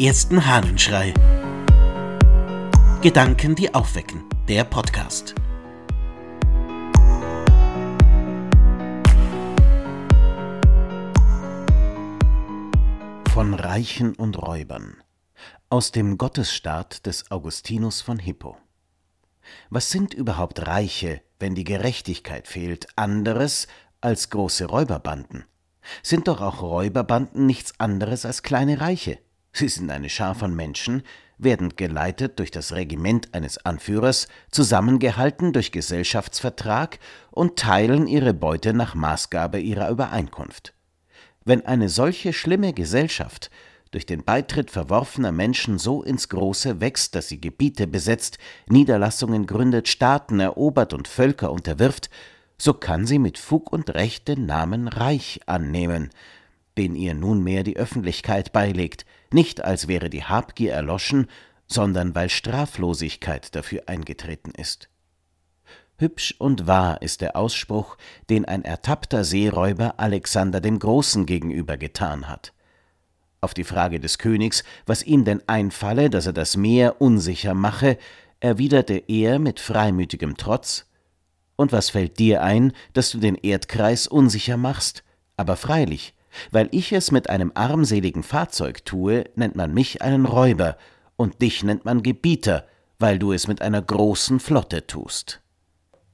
ersten Hahnenschrei. Gedanken, die aufwecken. Der Podcast. Von Reichen und Räubern. Aus dem Gottesstaat des Augustinus von Hippo. Was sind überhaupt Reiche, wenn die Gerechtigkeit fehlt, anderes als große Räuberbanden? Sind doch auch Räuberbanden nichts anderes als kleine Reiche? Sie sind eine Schar von Menschen, werden geleitet durch das Regiment eines Anführers, zusammengehalten durch Gesellschaftsvertrag und teilen ihre Beute nach Maßgabe ihrer Übereinkunft. Wenn eine solche schlimme Gesellschaft durch den Beitritt verworfener Menschen so ins Große wächst, dass sie Gebiete besetzt, Niederlassungen gründet, Staaten erobert und Völker unterwirft, so kann sie mit Fug und Recht den Namen Reich annehmen, den ihr nunmehr die Öffentlichkeit beilegt, nicht als wäre die Habgier erloschen, sondern weil Straflosigkeit dafür eingetreten ist. Hübsch und wahr ist der Ausspruch, den ein ertappter Seeräuber Alexander dem Großen gegenüber getan hat. Auf die Frage des Königs, was ihm denn einfalle, dass er das Meer unsicher mache, erwiderte er mit freimütigem Trotz Und was fällt dir ein, dass du den Erdkreis unsicher machst? Aber freilich, weil ich es mit einem armseligen Fahrzeug tue, nennt man mich einen Räuber, und dich nennt man Gebieter, weil du es mit einer großen Flotte tust.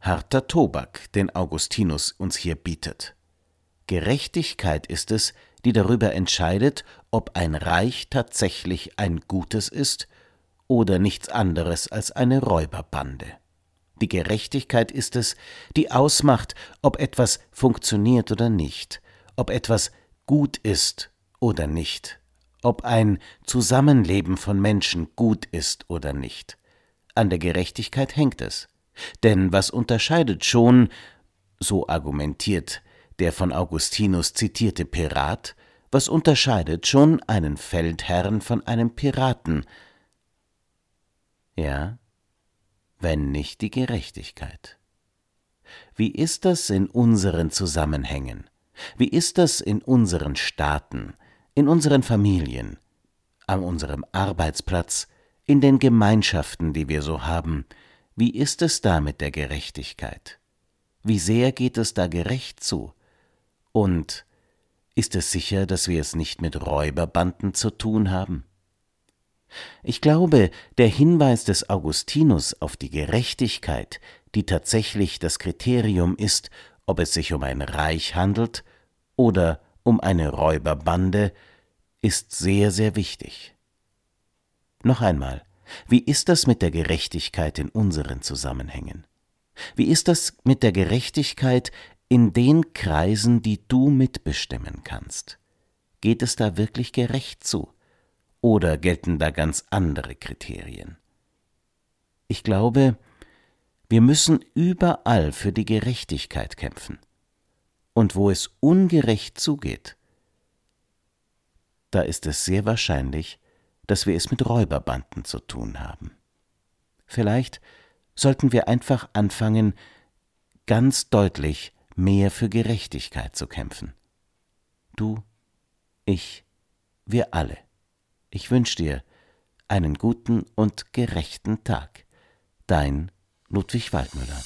Harter Tobak, den Augustinus uns hier bietet. Gerechtigkeit ist es, die darüber entscheidet, ob ein Reich tatsächlich ein gutes ist oder nichts anderes als eine Räuberbande. Die Gerechtigkeit ist es, die ausmacht, ob etwas funktioniert oder nicht, ob etwas gut ist oder nicht, ob ein Zusammenleben von Menschen gut ist oder nicht. An der Gerechtigkeit hängt es. Denn was unterscheidet schon, so argumentiert der von Augustinus zitierte Pirat, was unterscheidet schon einen Feldherrn von einem Piraten? Ja, wenn nicht die Gerechtigkeit. Wie ist das in unseren Zusammenhängen? Wie ist das in unseren Staaten, in unseren Familien, an unserem Arbeitsplatz, in den Gemeinschaften, die wir so haben? Wie ist es da mit der Gerechtigkeit? Wie sehr geht es da gerecht zu? Und ist es sicher, dass wir es nicht mit Räuberbanden zu tun haben? Ich glaube, der Hinweis des Augustinus auf die Gerechtigkeit, die tatsächlich das Kriterium ist, ob es sich um ein Reich handelt oder um eine Räuberbande, ist sehr, sehr wichtig. Noch einmal, wie ist das mit der Gerechtigkeit in unseren Zusammenhängen? Wie ist das mit der Gerechtigkeit in den Kreisen, die du mitbestimmen kannst? Geht es da wirklich gerecht zu? Oder gelten da ganz andere Kriterien? Ich glaube, wir müssen überall für die Gerechtigkeit kämpfen. Und wo es ungerecht zugeht, da ist es sehr wahrscheinlich, dass wir es mit Räuberbanden zu tun haben. Vielleicht sollten wir einfach anfangen, ganz deutlich mehr für Gerechtigkeit zu kämpfen. Du, ich, wir alle. Ich wünsche dir einen guten und gerechten Tag. Dein Ludwig Waldmüller.